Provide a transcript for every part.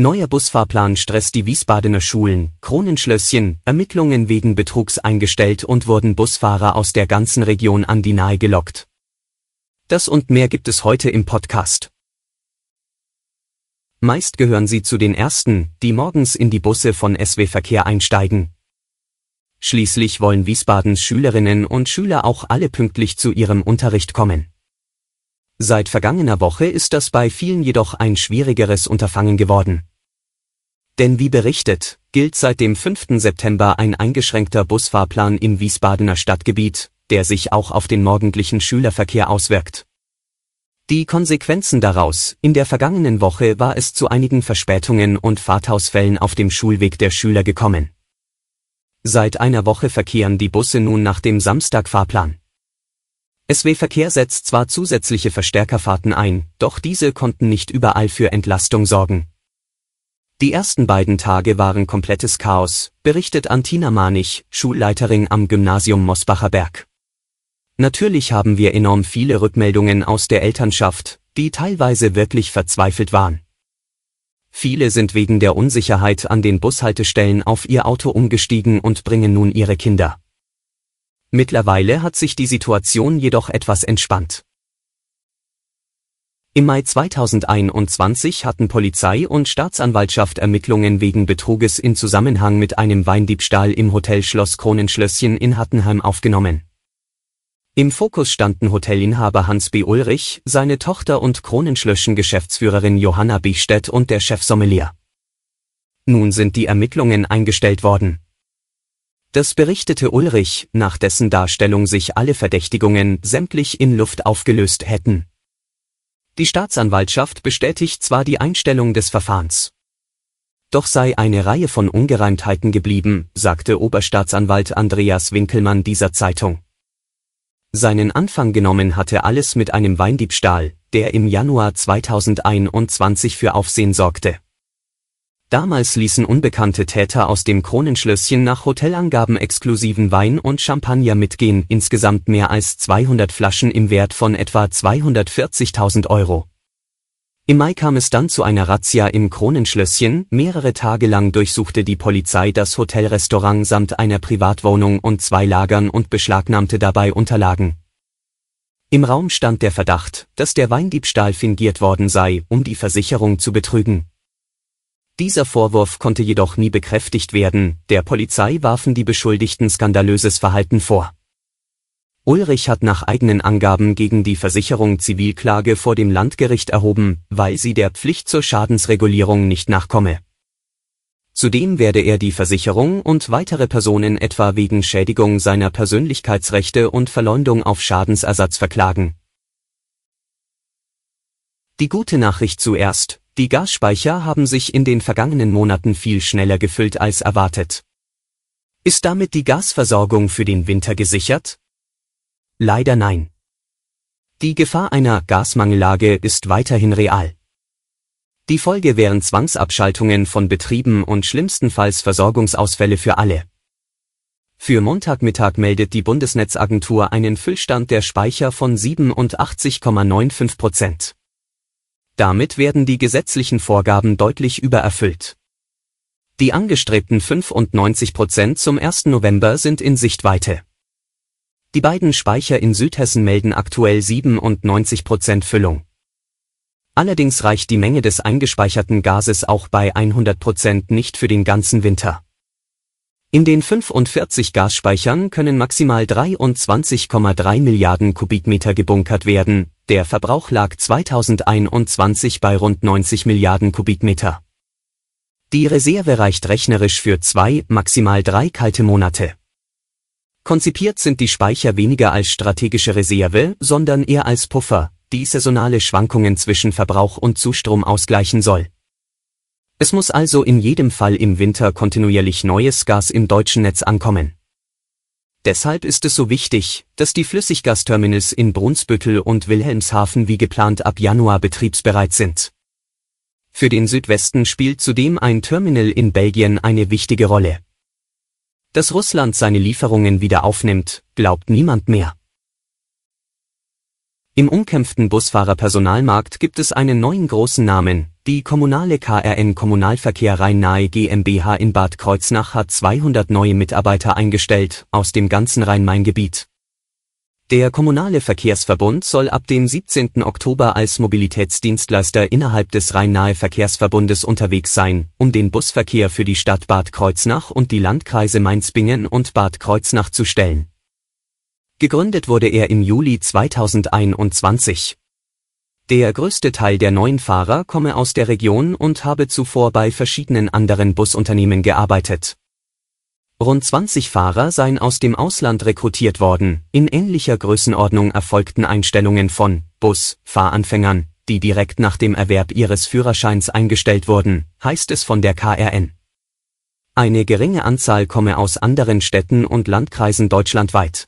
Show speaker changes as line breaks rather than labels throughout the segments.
Neuer Busfahrplan stresst die Wiesbadener Schulen, Kronenschlösschen, Ermittlungen wegen Betrugs eingestellt und wurden Busfahrer aus der ganzen Region an die Nahe gelockt. Das und mehr gibt es heute im Podcast. Meist gehören sie zu den Ersten, die morgens in die Busse von SW Verkehr einsteigen. Schließlich wollen Wiesbadens Schülerinnen und Schüler auch alle pünktlich zu ihrem Unterricht kommen. Seit vergangener Woche ist das bei vielen jedoch ein schwierigeres Unterfangen geworden. Denn wie berichtet, gilt seit dem 5. September ein eingeschränkter Busfahrplan im Wiesbadener Stadtgebiet, der sich auch auf den morgendlichen Schülerverkehr auswirkt. Die Konsequenzen daraus, in der vergangenen Woche war es zu einigen Verspätungen und Fahrtausfällen auf dem Schulweg der Schüler gekommen. Seit einer Woche verkehren die Busse nun nach dem Samstagfahrplan. SW Verkehr setzt zwar zusätzliche Verstärkerfahrten ein, doch diese konnten nicht überall für Entlastung sorgen. Die ersten beiden Tage waren komplettes Chaos, berichtet Antina Manich, Schulleiterin am Gymnasium Mosbacher Berg. Natürlich haben wir enorm viele Rückmeldungen aus der Elternschaft, die teilweise wirklich verzweifelt waren. Viele sind wegen der Unsicherheit an den Bushaltestellen auf ihr Auto umgestiegen und bringen nun ihre Kinder. Mittlerweile hat sich die Situation jedoch etwas entspannt. Im Mai 2021 hatten Polizei und Staatsanwaltschaft Ermittlungen wegen Betruges in Zusammenhang mit einem Weindiebstahl im Hotel Schloss Kronenschlösschen in Hattenheim aufgenommen. Im Fokus standen Hotelinhaber Hans B. Ulrich, seine Tochter und Kronenschlöschen-Geschäftsführerin Johanna Bichstedt und der Chefsommelier. Nun sind die Ermittlungen eingestellt worden. Das berichtete Ulrich, nach dessen Darstellung sich alle Verdächtigungen sämtlich in Luft aufgelöst hätten. Die Staatsanwaltschaft bestätigt zwar die Einstellung des Verfahrens. Doch sei eine Reihe von Ungereimtheiten geblieben, sagte Oberstaatsanwalt Andreas Winkelmann dieser Zeitung. Seinen Anfang genommen hatte alles mit einem Weindiebstahl, der im Januar 2021 für Aufsehen sorgte. Damals ließen unbekannte Täter aus dem Kronenschlösschen nach Hotelangaben exklusiven Wein und Champagner mitgehen, insgesamt mehr als 200 Flaschen im Wert von etwa 240.000 Euro. Im Mai kam es dann zu einer Razzia im Kronenschlösschen, mehrere Tage lang durchsuchte die Polizei das Hotelrestaurant samt einer Privatwohnung und zwei Lagern und beschlagnahmte dabei Unterlagen. Im Raum stand der Verdacht, dass der Weindiebstahl fingiert worden sei, um die Versicherung zu betrügen. Dieser Vorwurf konnte jedoch nie bekräftigt werden, der Polizei warfen die Beschuldigten skandalöses Verhalten vor. Ulrich hat nach eigenen Angaben gegen die Versicherung Zivilklage vor dem Landgericht erhoben, weil sie der Pflicht zur Schadensregulierung nicht nachkomme. Zudem werde er die Versicherung und weitere Personen etwa wegen Schädigung seiner Persönlichkeitsrechte und Verleumdung auf Schadensersatz verklagen. Die gute Nachricht zuerst, die Gasspeicher haben sich in den vergangenen Monaten viel schneller gefüllt als erwartet. Ist damit die Gasversorgung für den Winter gesichert? Leider nein. Die Gefahr einer Gasmangellage ist weiterhin real. Die Folge wären Zwangsabschaltungen von Betrieben und schlimmstenfalls Versorgungsausfälle für alle. Für Montagmittag meldet die Bundesnetzagentur einen Füllstand der Speicher von 87,95 Prozent. Damit werden die gesetzlichen Vorgaben deutlich übererfüllt. Die angestrebten 95 Prozent zum 1. November sind in Sichtweite. Die beiden Speicher in Südhessen melden aktuell 97 Prozent Füllung. Allerdings reicht die Menge des eingespeicherten Gases auch bei 100 Prozent nicht für den ganzen Winter. In den 45 Gasspeichern können maximal 23,3 Milliarden Kubikmeter gebunkert werden, der Verbrauch lag 2021 bei rund 90 Milliarden Kubikmeter. Die Reserve reicht rechnerisch für zwei, maximal drei kalte Monate. Konzipiert sind die Speicher weniger als strategische Reserve, sondern eher als Puffer, die saisonale Schwankungen zwischen Verbrauch und Zustrom ausgleichen soll. Es muss also in jedem Fall im Winter kontinuierlich neues Gas im deutschen Netz ankommen. Deshalb ist es so wichtig, dass die Flüssiggasterminals in Brunsbüttel und Wilhelmshaven wie geplant ab Januar betriebsbereit sind. Für den Südwesten spielt zudem ein Terminal in Belgien eine wichtige Rolle. Dass Russland seine Lieferungen wieder aufnimmt, glaubt niemand mehr. Im umkämpften Busfahrerpersonalmarkt gibt es einen neuen großen Namen, die kommunale KRN Kommunalverkehr Rhein-Nahe GmbH in Bad Kreuznach hat 200 neue Mitarbeiter eingestellt, aus dem ganzen Rhein-Main-Gebiet. Der kommunale Verkehrsverbund soll ab dem 17. Oktober als Mobilitätsdienstleister innerhalb des Rhein-Nahe Verkehrsverbundes unterwegs sein, um den Busverkehr für die Stadt Bad Kreuznach und die Landkreise Mainz-Bingen und Bad Kreuznach zu stellen Gegründet wurde er im Juli 2021. Der größte Teil der neuen Fahrer komme aus der Region und habe zuvor bei verschiedenen anderen Busunternehmen gearbeitet. Rund 20 Fahrer seien aus dem Ausland rekrutiert worden, in ähnlicher Größenordnung erfolgten Einstellungen von Bus-Fahranfängern, die direkt nach dem Erwerb ihres Führerscheins eingestellt wurden, heißt es von der KRN. Eine geringe Anzahl komme aus anderen Städten und Landkreisen deutschlandweit.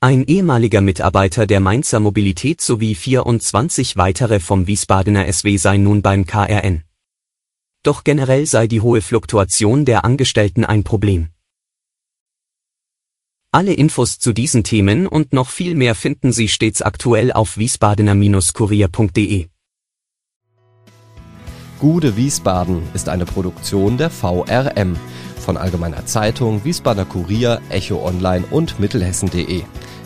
Ein ehemaliger Mitarbeiter der Mainzer Mobilität sowie 24 weitere vom Wiesbadener SW seien nun beim KRN. Doch generell sei die hohe Fluktuation der Angestellten ein Problem. Alle Infos zu diesen Themen und noch viel mehr finden Sie stets aktuell auf wiesbadener-kurier.de.
Gude Wiesbaden ist eine Produktion der VRM von Allgemeiner Zeitung, Wiesbadener Kurier, Echo Online und Mittelhessen.de.